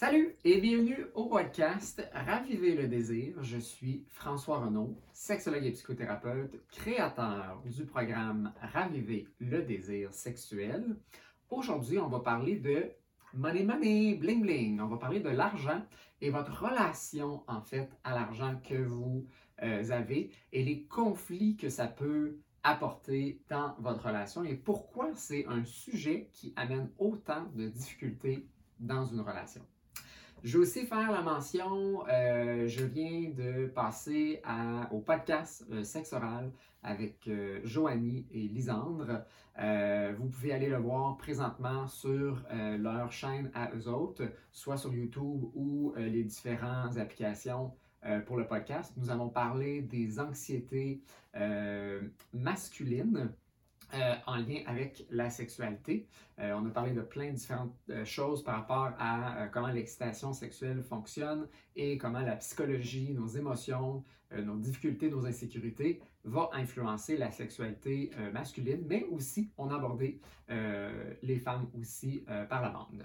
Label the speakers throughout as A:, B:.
A: Salut et bienvenue au podcast Ravivez le désir. Je suis François Renaud, sexologue et psychothérapeute, créateur du programme Ravivez le désir sexuel. Aujourd'hui, on va parler de money money, bling bling. On va parler de l'argent et votre relation en fait à l'argent que vous euh, avez et les conflits que ça peut apporter dans votre relation et pourquoi c'est un sujet qui amène autant de difficultés dans une relation. Je vais aussi faire la mention, euh, je viens de passer au podcast euh, Sexe Oral avec euh, Joanie et Lisandre. vous pouvez aller le voir présentement sur leur chaîne à eux autres, soit sur YouTube ou les différentes applications pour le podcast. Nous allons parler des anxiétés masculines euh, en lien avec la sexualité. Euh, on a parlé de plein de différentes euh, choses par rapport à comment l'excitation sexuelle fonctionne et comment la psychologie, nos émotions, nos difficultés, nos insécurités va influencer la sexualité masculine, mais aussi on a abordé les femmes aussi par la bande.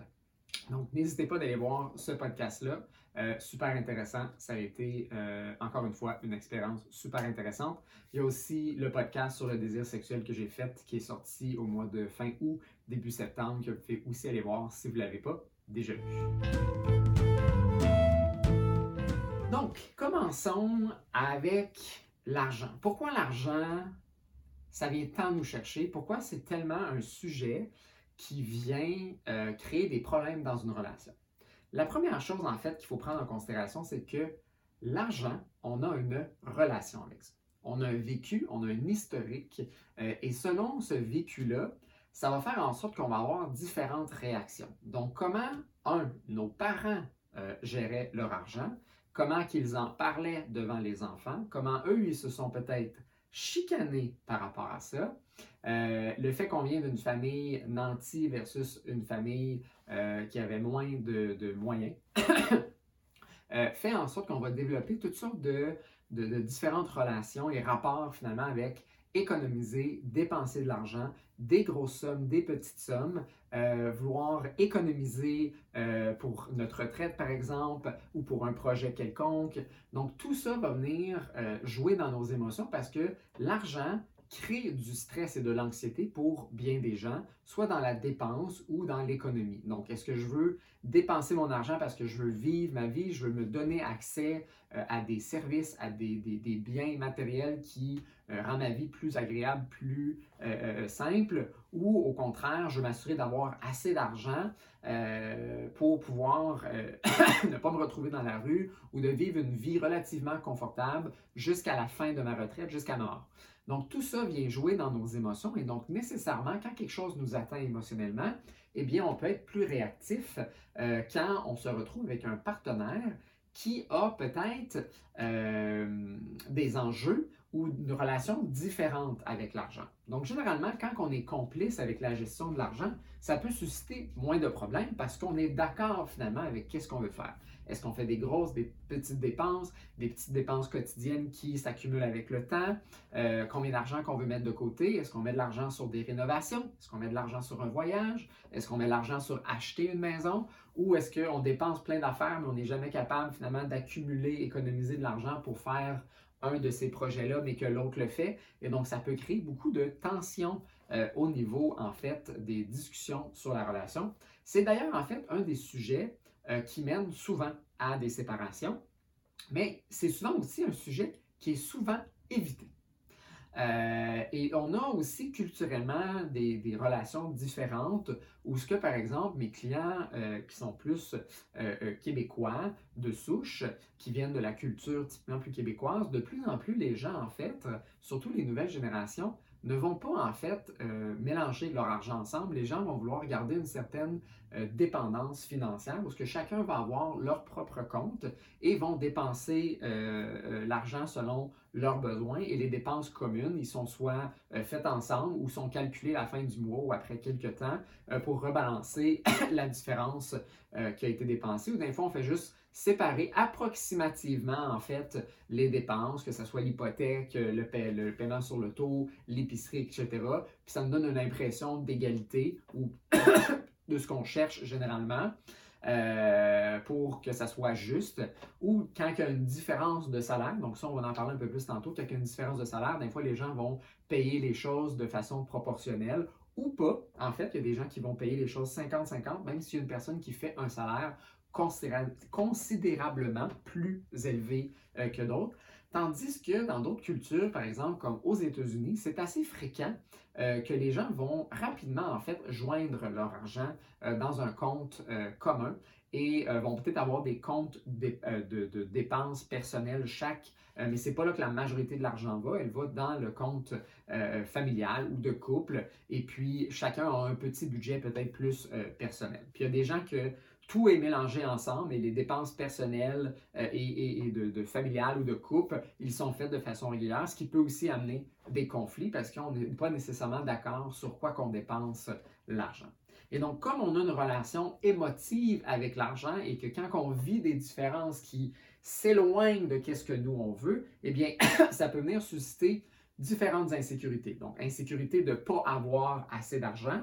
A: Donc, n'hésitez pas d'aller voir ce podcast-là. Euh, super intéressant. Ça a été, euh, encore une fois, une expérience super intéressante. Il y a aussi le podcast sur le désir sexuel que j'ai fait, qui est sorti au mois de fin août, début septembre, que vous pouvez aussi aller voir si vous ne l'avez pas déjà vu. Donc, commençons avec l'argent. Pourquoi l'argent, ça vient tant nous chercher? Pourquoi c'est tellement un sujet qui vient euh, créer des problèmes dans une relation? La première chose, en fait, qu'il faut prendre en considération, c'est que l'argent, on a une relation avec ça. On a un vécu, on a un historique, euh, et selon ce vécu-là, ça va faire en sorte qu'on va avoir différentes réactions. Donc, comment, un, nos parents euh, géraient leur argent, comment qu'ils en parlaient devant les enfants, comment eux, ils se sont peut-être chicanés par rapport à ça, euh, le fait qu'on vient d'une famille nantie versus une famille euh, qui avait moins de, moyens euh, fait en sorte qu'on va développer toutes sortes de, différentes relations et rapports finalement avec économiser, dépenser de l'argent, des grosses sommes, des petites sommes, vouloir économiser pour notre retraite par exemple ou pour un projet quelconque. Donc tout ça va venir jouer dans nos émotions parce que l'argent crée du stress et de l'anxiété pour bien des gens, soit dans la dépense ou dans l'économie. Donc, est-ce que je veux dépenser mon argent parce que je veux vivre ma vie, je veux me donner accès à des services, à des, biens matériels qui euh, rendent ma vie plus agréable, plus euh, simple, ou au contraire, je m'assurer d'avoir assez d'argent pour pouvoir ne pas me retrouver dans la rue ou de vivre une vie relativement confortable jusqu'à la fin de ma retraite, jusqu'à mort. Donc, tout ça vient jouer dans nos émotions et donc, nécessairement, quand quelque chose nous atteint émotionnellement, eh bien, on peut être plus réactif euh, quand on se retrouve avec un partenaire qui a peut-être euh, des enjeux ou une relation différente avec l'argent. Donc, généralement, quand on est complice avec la gestion de l'argent, ça peut susciter moins de problèmes parce qu'on est d'accord finalement avec qu'est-ce qu'on veut faire. Est-ce qu'on fait des grosses, des petites dépenses, des petites dépenses quotidiennes qui s'accumulent avec le temps? Euh, combien d'argent qu'on veut mettre de côté? Est-ce qu'on met de l'argent sur des rénovations? Est-ce qu'on met de l'argent sur un voyage? Est-ce qu'on met de l'argent sur acheter une maison? Ou est-ce qu'on dépense plein d'affaires, mais on n'est jamais capable finalement d'accumuler, économiser de l'argent pour faire un de ces projets-là, mais que l'autre le fait. Et donc, ça peut créer beaucoup de tensions euh, au niveau, en fait, des discussions sur la relation. C'est d'ailleurs, en fait, un des sujets euh, qui mène souvent à des séparations, mais c'est souvent aussi un sujet qui est souvent évité. Euh, et on a aussi culturellement des, relations différentes où ce que, par exemple, mes clients euh, qui sont plus québécois de souche, qui viennent de la culture typiquement plus québécoise, de plus en plus les gens, en fait, surtout les nouvelles générations, ne vont pas en fait euh, mélanger leur argent ensemble. Les gens vont vouloir garder une certaine euh, dépendance financière où ce que chacun va avoir leur propre compte et vont dépenser euh, l'argent selon leurs besoins et les dépenses communes, ils sont soit faites ensemble ou sont calculées à la fin du mois ou après quelques temps pour rebalancer la différence qui a été dépensée. Ou d'un fois, on fait juste séparer approximativement, en fait, les dépenses, que ce soit l'hypothèque, le, paiement sur le taux, l'épicerie, etc. Puis ça nous donne une impression d'égalité ou de ce qu'on cherche généralement. Euh, pour que ça soit juste, ou quand il y a une différence de salaire, donc ça on va en parler un peu plus tantôt, quand il y a une différence de salaire, des fois les gens vont payer les choses de façon proportionnelle ou pas. En fait, il y a des gens qui vont payer les choses 50-50, même s'il y a une personne qui fait un salaire considérablement plus élevé euh, que d'autres. Tandis que dans d'autres cultures, par exemple comme aux États-Unis, c'est assez fréquent euh, que les gens vont rapidement en fait joindre leur argent euh, dans un compte commun et vont peut-être avoir des comptes de, de, dépenses personnelles chaque, mais c'est pas là que la majorité de l'argent va, elle va dans le compte familial ou de couple et puis chacun a un petit budget peut-être plus personnel. Puis il y a des gens que tout est mélangé ensemble et les dépenses personnelles euh, et, de, familiales ou de couple, ils sont faits de façon régulière, ce qui peut aussi amener des conflits parce qu'on n'est pas nécessairement d'accord sur quoi qu'on dépense l'argent. Et donc, comme on a une relation émotive avec l'argent et que quand on vit des différences qui s'éloignent de ce que nous on veut, eh bien, ça peut venir susciter différentes insécurités. Donc, insécurité de ne pas avoir assez d'argent,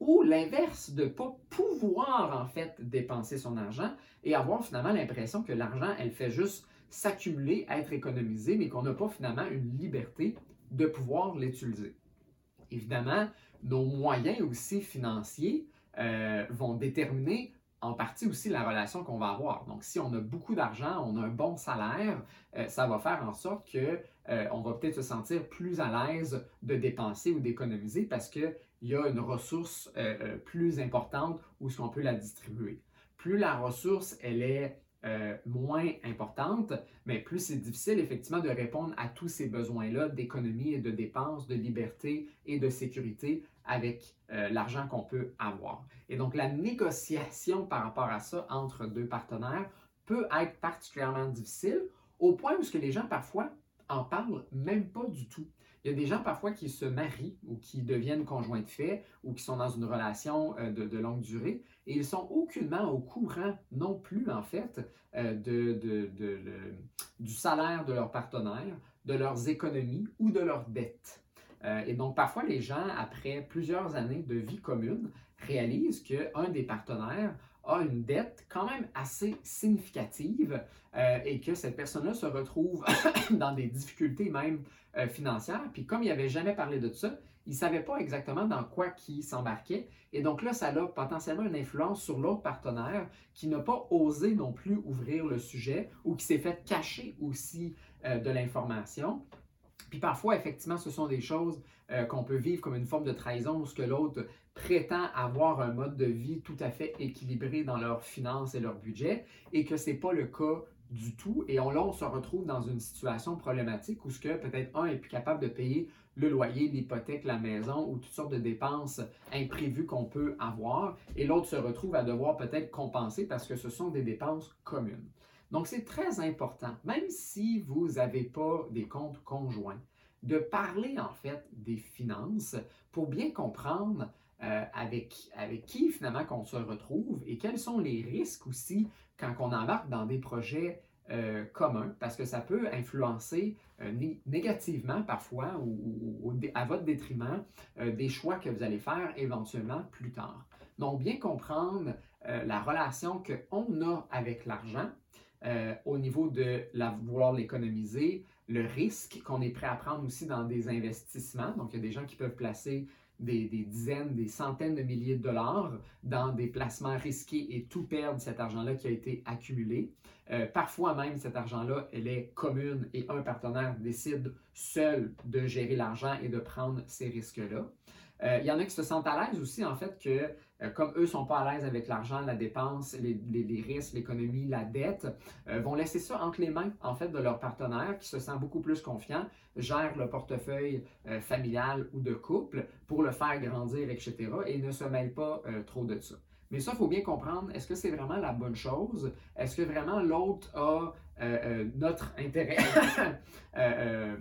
A: ou l'inverse, de ne pas pouvoir en fait dépenser son argent et avoir finalement l'impression que l'argent, elle fait juste s'accumuler, être économisé, mais qu'on n'a pas finalement une liberté de pouvoir l'utiliser. Évidemment, nos moyens aussi financiers euh, vont déterminer en partie aussi la relation qu'on va avoir. Donc, si on a beaucoup d'argent, on a un bon salaire, euh, ça va faire en sorte que euh, on va peut-être se sentir plus à l'aise de dépenser ou d'économiser parce qu'il y a une ressource euh, plus importante où ce qu'on peut la distribuer. Plus la ressource est moins importante, mais plus c'est difficile effectivement de répondre à tous ces besoins-là d'économie et de dépenses, de liberté et de sécurité avec euh, l'argent qu'on peut avoir. Et donc la négociation par rapport à ça entre deux partenaires peut être particulièrement difficile au point où que les gens parfois en parlent même pas du tout. Il y a des gens parfois qui se marient ou qui deviennent conjoints de fait ou qui sont dans une relation euh, de, longue durée et ils sont aucunement au courant non plus en fait euh, du salaire de leur partenaire, de leurs économies ou de leurs dettes. Euh, et donc, parfois, les gens, après plusieurs années de vie commune, réalisent qu'un des partenaires a une dette quand même assez significative euh, et que cette personne-là se retrouve dans des difficultés même euh, financières. Puis comme il n'avait jamais parlé de ça, il ne savait pas exactement dans quoi il s'embarquait. Et donc là, ça a potentiellement une influence sur l'autre partenaire qui n'a pas osé non plus ouvrir le sujet ou qui s'est fait cacher aussi de l'information. Puis parfois, effectivement, ce sont des choses euh, qu'on peut vivre comme une forme de trahison, où ce que l'autre prétend avoir un mode de vie tout à fait équilibré dans leurs finances et leur budget, et que ce n'est pas le cas du tout. Et on, là, on se retrouve dans une situation problématique où ce que peut-être un est plus capable de payer le loyer, l'hypothèque, la maison ou toutes sortes de dépenses imprévues qu'on peut avoir, et l'autre se retrouve à devoir peut-être compenser parce que ce sont des dépenses communes. Donc, c'est très important, même si vous n'avez pas des comptes conjoints, de parler en fait des finances pour bien comprendre euh, avec, avec qui finalement qu'on se retrouve et quels sont les risques aussi quand on embarque dans des projets euh, communs, parce que ça peut influencer euh, négativement parfois ou, à votre détriment des choix que vous allez faire éventuellement plus tard. Donc, bien comprendre la relation qu'on a avec l'argent, au niveau de la, vouloir l'économiser, le risque qu'on est prêt à prendre aussi dans des investissements. Donc, il y a des gens qui peuvent placer des, dizaines, des centaines de milliers de dollars dans des placements risqués et tout perdre cet argent-là qui a été accumulé. Euh, parfois même, cet argent-là, elle est commune et un partenaire décide seul de gérer l'argent et de prendre ces risques-là. Euh, il y en a qui se sentent à l'aise aussi, en fait, que euh, comme eux ne sont pas à l'aise avec l'argent, la dépense, les, risques, l'économie, la dette, euh, vont laisser ça entre les mains, en fait, de leur partenaire qui se sent beaucoup plus confiant, gère le portefeuille familial ou de couple pour le faire grandir, etc. et ne se mêle pas trop de ça. Mais ça, il faut bien comprendre, est-ce que c'est vraiment la bonne chose? Est-ce que vraiment l'autre a notre intérêt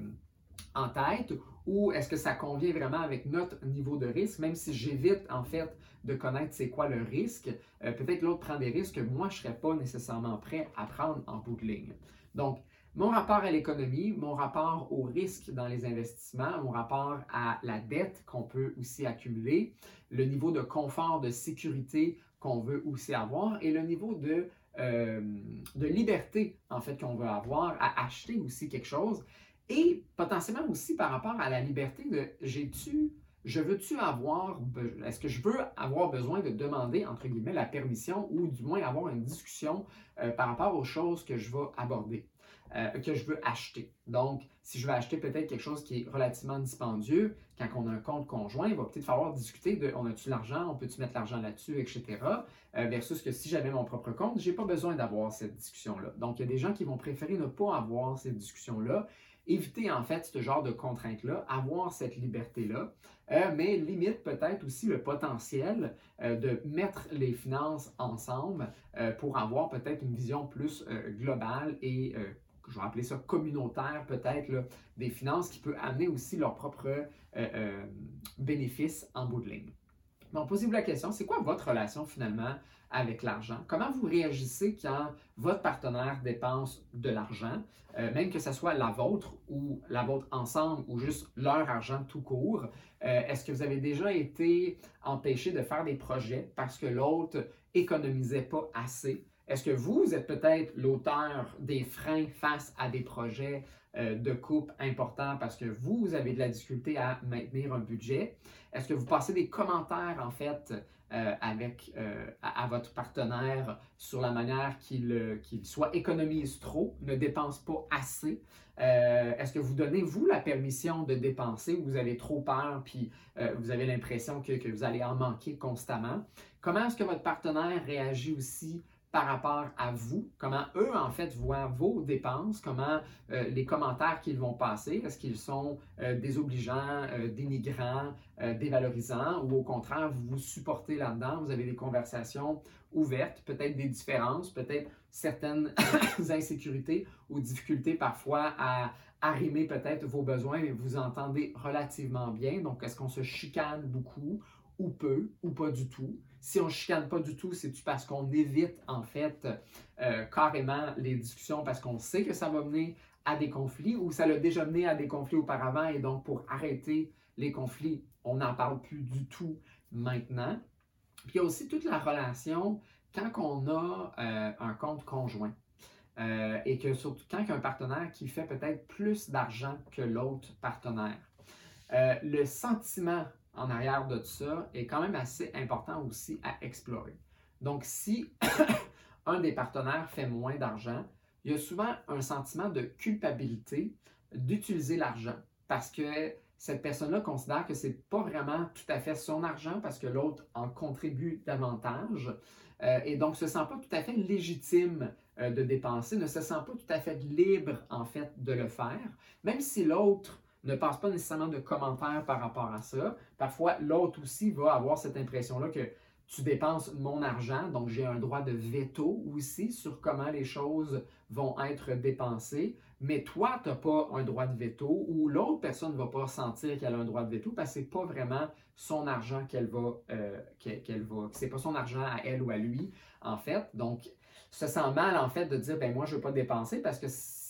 A: en tête? Ou est-ce que ça convient vraiment avec notre niveau de risque, même si j'évite en fait de connaître c'est quoi le risque, euh, peut-être l'autre prend des risques que moi je ne serais pas nécessairement prêt à prendre en bout de ligne. Donc, mon rapport à l'économie, mon rapport au risque dans les investissements, mon rapport à la dette qu'on peut aussi accumuler, le niveau de confort, de sécurité qu'on veut aussi avoir et le niveau de de liberté, en fait, qu'on veut avoir à acheter aussi quelque chose. Et potentiellement aussi par rapport à la liberté de j'ai-tu, je veux-tu avoir, est-ce que je veux avoir besoin de demander, entre guillemets, la permission ou du moins avoir une discussion par rapport aux choses que je vais aborder. Euh, que je veux acheter? Donc, si je veux acheter peut-être quelque chose qui est relativement dispendieux, quand on a un compte conjoint, il va peut-être falloir discuter de on a-tu l'argent, on peut-tu mettre l'argent là-dessus, etc. Euh, versus que si j'avais mon propre compte, je n'ai pas besoin d'avoir cette discussion-là. Donc, il y a des gens qui vont préférer ne pas avoir cette discussion-là, éviter en fait ce genre de contraintes-là, avoir cette liberté-là, euh, mais limite peut-être aussi le potentiel de mettre les finances ensemble pour avoir peut-être une vision plus globale et je vais appeler ça communautaire peut-être, des finances qui peut amener aussi leurs propres euh, euh, bénéfices en bout de ligne. Donc, posez-vous la question, c'est quoi votre relation finalement avec l'argent? Comment vous réagissez quand votre partenaire dépense de l'argent, euh, même que ce soit la vôtre ou la vôtre ensemble ou juste leur argent tout court? Est-ce que vous avez déjà été empêché de faire des projets parce que l'autre économisait pas assez? Est-ce que vous, êtes peut-être l'auteur des freins face à des projets euh, de coupe importants parce que vous, avez de la difficulté à maintenir un budget? Est-ce que vous passez des commentaires, en fait, euh, avec, euh, à, votre partenaire sur la manière qu'il soit économise trop, ne dépense pas assez? Est-ce que vous donnez, vous, la permission de dépenser ou vous avez trop peur puis vous avez l'impression que, vous allez en manquer constamment? Comment est-ce que votre partenaire réagit aussi par rapport à vous, comment eux, en fait, voient vos dépenses, comment euh, les commentaires qu'ils vont passer, est-ce qu'ils sont euh, désobligeants, euh, dénigrants, dévalorisants, ou au contraire, vous vous supportez là-dedans, vous avez des conversations ouvertes, peut-être des différences, peut-être certaines insécurités ou difficultés parfois à arrimer peut-être vos besoins, mais vous entendez relativement bien. Donc, est-ce qu'on se chicane beaucoup ou peu, ou pas du tout? Si on ne chicane pas du tout, c'est parce qu'on évite en fait euh, carrément les discussions parce qu'on sait que ça va mener à des conflits ou ça l'a déjà mené à des conflits auparavant et donc pour arrêter les conflits, on n'en parle plus du tout maintenant. Puis il y a aussi toute la relation quand on a euh, un compte conjoint. Euh, et que surtout quand il y a un partenaire qui fait peut-être plus d'argent que l'autre partenaire. le sentiment arrière de ça est quand même assez important aussi à explorer. Donc, si un des partenaires fait moins d'argent, il y a souvent un sentiment de culpabilité d'utiliser l'argent parce que cette personne-là considère que ce n'est pas vraiment tout à fait son argent parce que l'autre en contribue davantage euh, et donc se sent pas tout à fait légitime euh, de dépenser, ne se sent pas tout à fait libre en fait de le faire, même si l'autre ne passe pas nécessairement de commentaires par rapport à ça. Parfois, l'autre aussi va avoir cette impression-là que tu dépenses mon argent, donc j'ai un droit de veto aussi sur comment les choses vont être dépensées, mais toi, tu n'as pas un droit de veto ou l'autre personne ne va pas sentir qu'elle a un droit de veto parce que ce n'est pas vraiment son argent qu'elle va, euh, qu'elle va, c'est pas son argent à elle ou à lui, en fait. Donc, se sent mal, en fait, de dire, ben moi, je ne veux pas dépenser parce que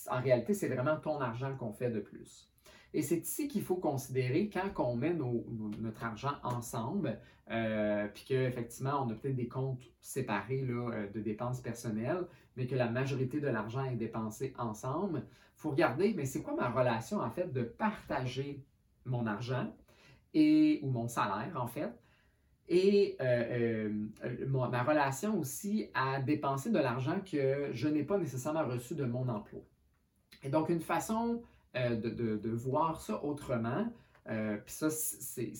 A: en réalité, c'est vraiment ton argent qu'on fait de plus. Et c'est ici qu'il faut considérer quand on met notre argent ensemble, euh, puis qu'effectivement, on a peut-être des comptes séparés là, euh, de dépenses personnelles, mais que la majorité de l'argent est dépensé ensemble, il faut regarder, mais c'est quoi ma relation en fait de partager mon argent et, ou mon salaire en fait, et euh, ma relation aussi à dépenser de l'argent que je n'ai pas nécessairement reçu de mon emploi. Et donc, une façon euh, de, voir ça autrement. Euh, puis ça, c'est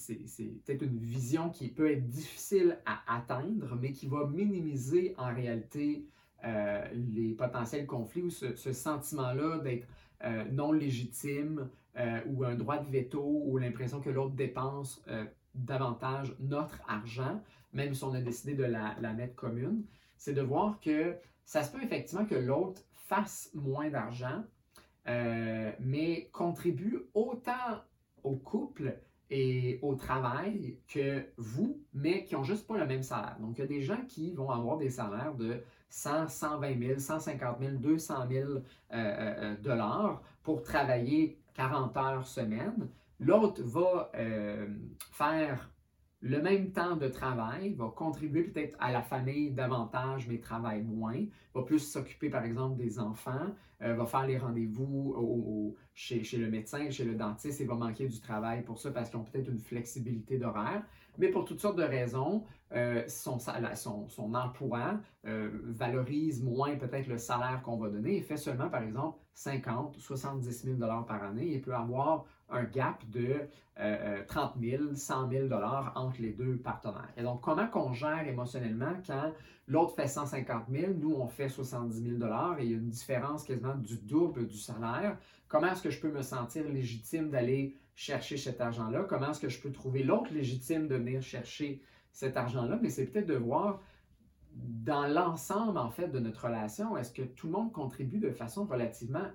A: peut-être une vision qui peut être difficile à atteindre, mais qui va minimiser en réalité euh, les potentiels conflits ou ce, sentiment-là d'être non légitime ou un droit de veto ou l'impression que l'autre dépense davantage notre argent, même si on a décidé de la mettre commune. C'est de voir que ça se peut effectivement que l'autre fasse moins d'argent, euh, mais contribue autant au couple et au travail que vous, mais qui n'ont juste pas le même salaire. Donc, il y a des gens qui vont avoir des salaires de 100, 120 000, 150 000, 200 000 dollars pour travailler 40 heures semaine. L'autre va euh, faire le même temps de travail, va contribuer peut-être à la famille davantage, mais travaille moins, va plus s'occuper par exemple des enfants, euh, va faire les rendez-vous chez, chez, le médecin, chez le dentiste et va manquer du travail pour ça parce qu'ils ont peut-être une flexibilité d'horaire. Mais pour toutes sortes de raisons, euh, son, emploi euh, valorise moins peut-être le salaire qu'on va donner et fait seulement, par exemple, 50 ou 70 000 par année. Il peut avoir un gap de 30 000, 100 000 entre les deux partenaires. Et donc, comment qu'on gère émotionnellement quand l'autre fait 150 000, nous, on fait 70 000 et il y a une différence quasiment du double du salaire? Comment est-ce que je peux me sentir légitime d'aller chercher cet argent-là? Comment est-ce que je peux trouver l'autre légitime de venir chercher cet argent-là? Mais c'est peut-être de voir dans l'ensemble, en fait, de notre relation, est-ce que tout le monde contribue de façon relativement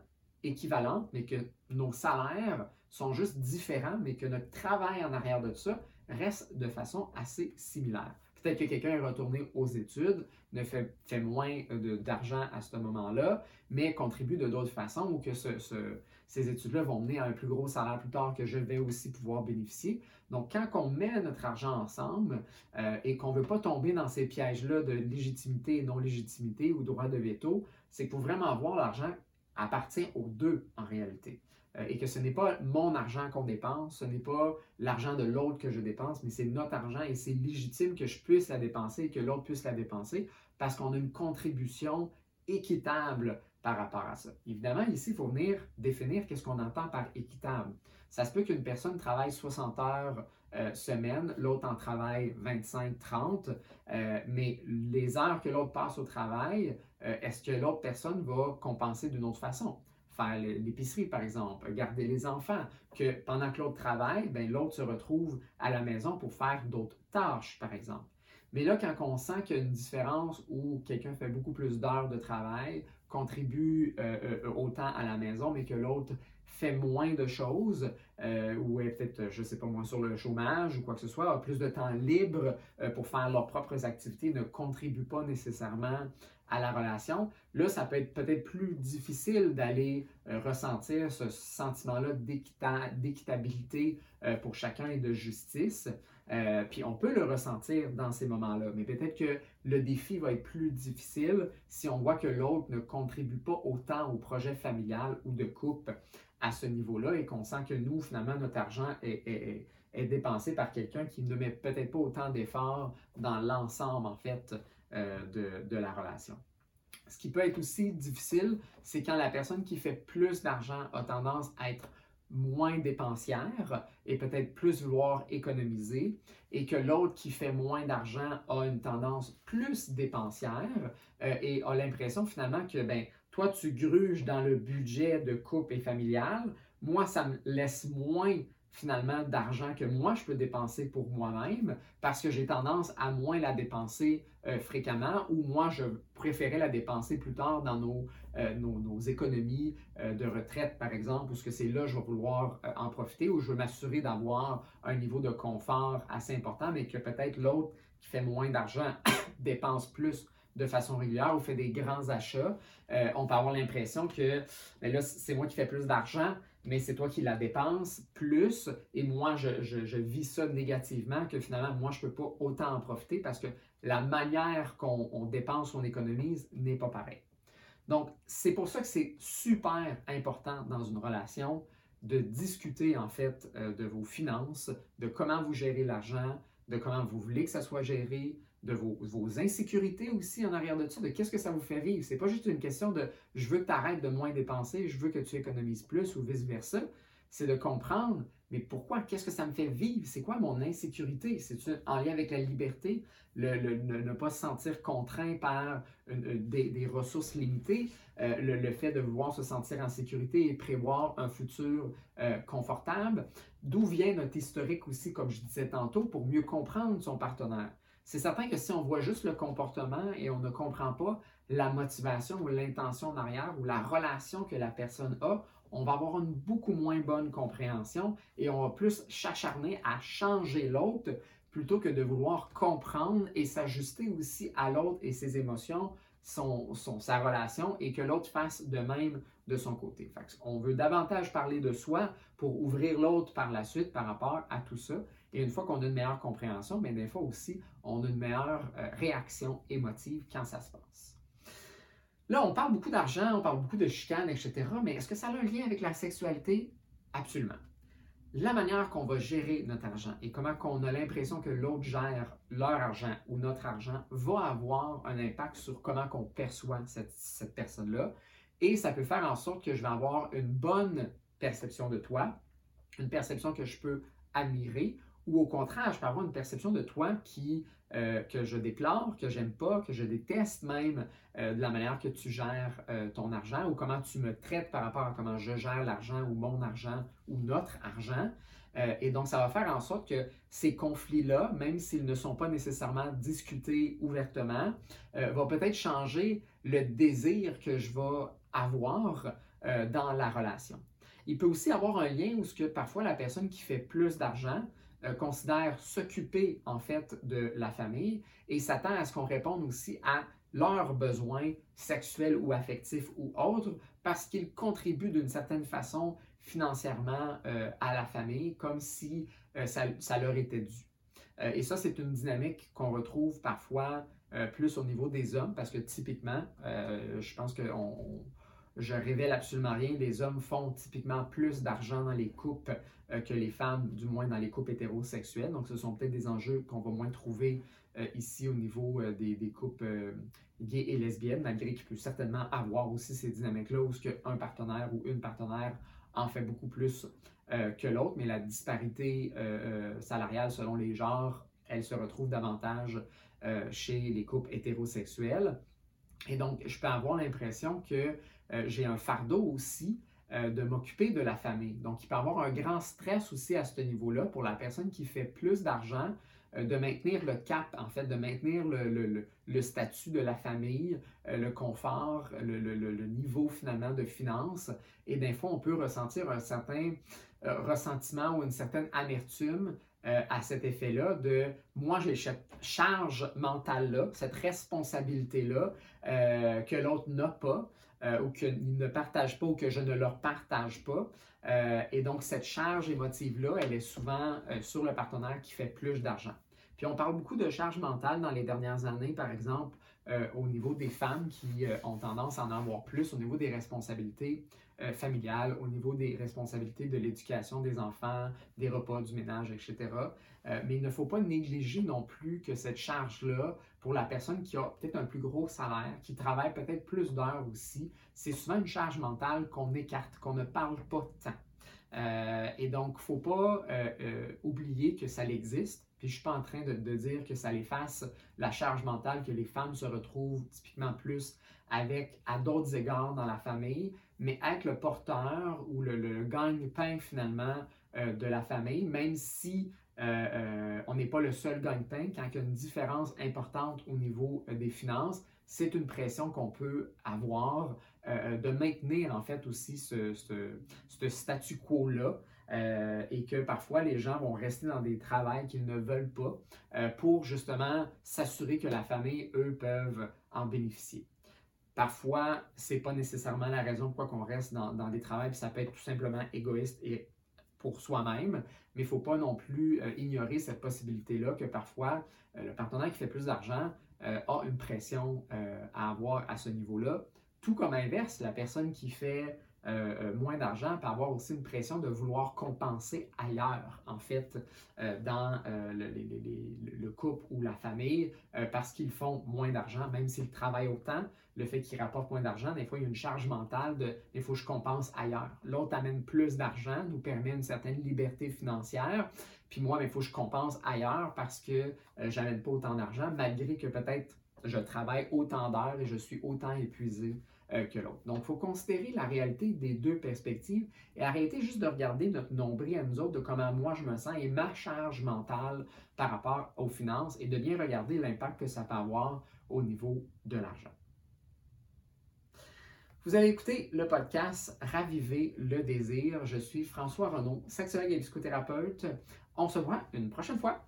A: équivalente, mais que nos salaires sont juste différents, mais que notre travail en arrière de ça reste de façon assez similaire? Peut-être que quelqu'un est retourné aux études, ne fait, fait moins d'argent à ce moment-là, mais contribue de d'autres façons ou que ces études-là vont mener à un plus gros salaire plus tard que je vais aussi pouvoir bénéficier. Donc, quand on met notre argent ensemble euh, et qu'on ne veut pas tomber dans ces pièges-là de légitimité et non-légitimité ou droit de veto, c'est pour vraiment voir l'argent appartient aux deux en réalité. Euh, et que ce n'est pas mon argent qu'on dépense, ce n'est pas l'argent de l'autre que je dépense, mais c'est notre argent et c'est légitime que je puisse la dépenser et que l'autre puisse la dépenser parce qu'on a une contribution équitable par rapport à ça. Évidemment, ici, il faut venir définir qu'est-ce qu'on entend par équitable. Ça se peut qu'une personne travaille 60 heures euh, semaine, l'autre en travaille 25-30, euh, mais les heures que l'autre passe au travail, est-ce que l'autre personne va compenser d'une autre façon? faire l'épicerie, par exemple, garder les enfants, que pendant que l'autre travaille, ben, l'autre se retrouve à la maison pour faire d'autres tâches, par exemple. Mais là, quand on sent qu'il y a une différence où quelqu'un fait beaucoup plus d'heures de travail, contribue euh, euh, autant à la maison, mais que l'autre fait moins de choses, euh, ou est peut-être, je ne sais pas moi, sur le chômage ou quoi que ce soit, a plus de temps libre pour faire leurs propres activités, ne contribue pas nécessairement à la relation, là, ça peut être peut-être plus difficile d'aller euh, ressentir ce sentiment-là d'équitabilité euh, pour chacun et de justice. Euh, puis on peut le ressentir dans ces moments-là, mais peut-être que le défi va être plus difficile si on voit que l'autre ne contribue pas autant au projet familial ou de couple à ce niveau-là et qu'on sent que nous, finalement, notre argent est, dépensé par quelqu'un qui ne met peut-être pas autant d'efforts dans l'ensemble, en fait, euh, de, la relation. Ce qui peut être aussi difficile, c'est quand la personne qui fait plus d'argent a tendance à être moins dépensière et peut-être plus vouloir économiser, et que l'autre qui fait moins d'argent a une tendance plus dépensière euh, et a l'impression finalement que ben, toi tu gruges dans le budget de couple et familial, moi ça me laisse moins finalement d'argent que moi je peux dépenser pour moi-même parce que j'ai tendance à moins la dépenser euh, fréquemment ou moi je préférais la dépenser plus tard dans nos, euh, économies euh, de retraite par exemple parce que c'est là que je vais vouloir en profiter ou je veux m'assurer d'avoir un niveau de confort assez important mais que peut-être l'autre qui fait moins d'argent dépense plus de façon régulière ou fait des grands achats, on peut avoir l'impression que ben là, c'est moi qui fais plus d'argent, mais c'est toi qui la dépenses plus et moi, je, vis ça négativement que finalement, moi, je ne peux pas autant en profiter parce que la manière qu'on dépense, qu'on économise n'est pas pareille. Donc, c'est pour ça que c'est super important dans une relation de discuter en fait euh, de vos finances, de comment vous gérez l'argent, de comment vous voulez que ça soit géré, de vos, insécurités aussi en arrière de ça, de qu'est-ce que ça vous fait vivre. C'est pas juste une question de je veux que tu arrêtes de moins dépenser, je veux que tu économises plus ou vice-versa. C'est de comprendre, mais pourquoi, qu'est-ce que ça me fait vivre? C'est quoi mon insécurité? C'est en lien avec la liberté, le, ne pas se sentir contraint par des, ressources limitées, euh, le, fait de vouloir se sentir en sécurité et prévoir un futur euh, confortable. D'où vient notre historique aussi, comme je disais tantôt, pour mieux comprendre son partenaire? C'est certain que si on voit juste le comportement et on ne comprend pas la motivation ou l'intention en arrière ou la relation que la personne a, on va avoir une beaucoup moins bonne compréhension et on va plus s'acharner à changer l'autre plutôt que de vouloir comprendre et s'ajuster aussi à l'autre et ses émotions, son, sa relation et que l'autre fasse de même de son côté. on veut davantage parler de soi pour ouvrir l'autre par la suite par rapport à tout ça Et une fois qu'on a une meilleure compréhension, mais des fois aussi, on a une meilleure euh, réaction émotive quand ça se passe. Là, on parle beaucoup d'argent, on parle beaucoup de chicane, etc. Mais est-ce que ça a un lien avec la sexualité? Absolument. La manière qu'on va gérer notre argent et comment qu'on a l'impression que l'autre gère leur argent ou notre argent va avoir un impact sur comment qu'on perçoit cette, cette personne-là. Et ça peut faire en sorte que je vais avoir une bonne perception de toi, une perception que je peux admirer, ou au contraire, je peux avoir une perception de toi qui, euh, que je déplore, que j'aime pas, que je déteste même euh, de la manière que tu gères euh, ton argent ou comment tu me traites par rapport à comment je gère l'argent ou mon argent ou notre argent. et donc, ça va faire en sorte que ces conflits-là, même s'ils ne sont pas nécessairement discutés ouvertement, vont peut-être changer le désir que je vais avoir dans la relation. Il peut aussi avoir un lien où ce que parfois la personne qui fait plus d'argent euh, considère s'occuper en fait de la famille et s'attend à ce qu'on réponde aussi à leurs besoins sexuels ou affectifs ou autres parce qu'ils contribuent d'une certaine façon financièrement euh, à la famille comme si euh, ça, ça, leur était dû. et ça, c'est une dynamique qu'on retrouve parfois plus au niveau des hommes parce que typiquement, je pense que on, je révèle absolument rien. Les hommes font typiquement plus d'argent dans les couples euh, que les femmes, du moins dans les couples hétérosexuels. Donc, ce sont peut-être des enjeux qu'on va moins trouver euh, ici au niveau euh, des, des, couples gays et lesbiennes, malgré qu'il peut certainement avoir aussi ces dynamiques-là où un partenaire ou une partenaire en fait beaucoup plus que l'autre, mais la disparité salariale selon les genres, elle se retrouve davantage chez les couples hétérosexuels. Et donc, je peux avoir l'impression que euh, j'ai un fardeau aussi euh, de m'occuper de la famille. Donc, il peut y avoir un grand stress aussi à ce niveau-là pour la personne qui fait plus d'argent, euh, de maintenir le cap, en fait, de maintenir le, le, statut de la famille, le confort, le, niveau finalement de finances. Et des fois, on peut ressentir un certain ressentiment ou une certaine amertume à cet effet-là de moi j'ai cette charge mentale-là, cette responsabilité-là que l'autre n'a pas. Euh, ou qu'ils ne partagent pas ou que je ne leur partage pas. Euh, et donc, cette charge émotive-là, elle est souvent euh, sur le partenaire qui fait plus d'argent. Puis on parle beaucoup de charge mentale dans les dernières années, par exemple, au niveau des femmes qui ont tendance à en avoir plus, au niveau des responsabilités familiales, au niveau des responsabilités de l'éducation des enfants, des repas, du ménage, etc. Euh, mais il ne faut pas négliger non plus que cette charge-là, pour la personne qui a peut-être un plus gros salaire, qui travaille peut-être plus d'heures aussi, c'est souvent une charge mentale qu'on écarte, qu'on ne parle pas tant. Euh, et donc, il ne faut pas euh, oublier que ça existe. Je ne suis pas en train de, dire que ça efface la charge mentale que les femmes se retrouvent typiquement plus avec à d'autres égards dans la famille, mais être le porteur ou le, le gagne-pain finalement de la famille, même si euh, euh, on n'est pas le seul gagne-pain. Quand il y a une différence importante au niveau euh, des finances, c'est une pression qu'on peut avoir de maintenir en fait aussi ce, statu quo-là. Et que parfois les gens vont rester dans des travails qu'ils ne veulent pas pour justement s'assurer que la famille, eux, peuvent en bénéficier. Parfois, ce n'est pas nécessairement la raison pourquoi on reste dans, des travails, puis ça peut être tout simplement égoïste et pour soi-même, mais il ne faut pas non plus euh, ignorer cette possibilité-là que parfois euh, le partenaire qui fait plus d'argent euh, a une pression à avoir à ce niveau-là. Tout comme inverse, la personne qui fait euh, euh, moins d'argent, peut avoir aussi une pression de vouloir compenser ailleurs, en fait, euh, dans le, couple ou la famille, parce qu'ils font moins d'argent, même s'ils travaillent autant. Le fait qu'ils rapportent moins d'argent, des fois, il y a une charge mentale de il faut que je compense ailleurs. L'autre amène plus d'argent, nous permet une certaine liberté financière. Puis moi, il faut que je compense ailleurs parce que j'amène pas autant d'argent, malgré que peut-être je travaille autant d'heures et je suis autant épuisé euh, que l'autre. Donc, il faut considérer la réalité des deux perspectives et arrêter juste de regarder notre nombril à nous autres, de comment moi je me sens et ma charge mentale par rapport aux finances et de bien regarder l'impact que ça peut avoir au niveau de l'argent. Vous avez écouté le podcast Raviver le désir. Je suis François Renaud, sexologue et psychothérapeute. On se voit une prochaine fois.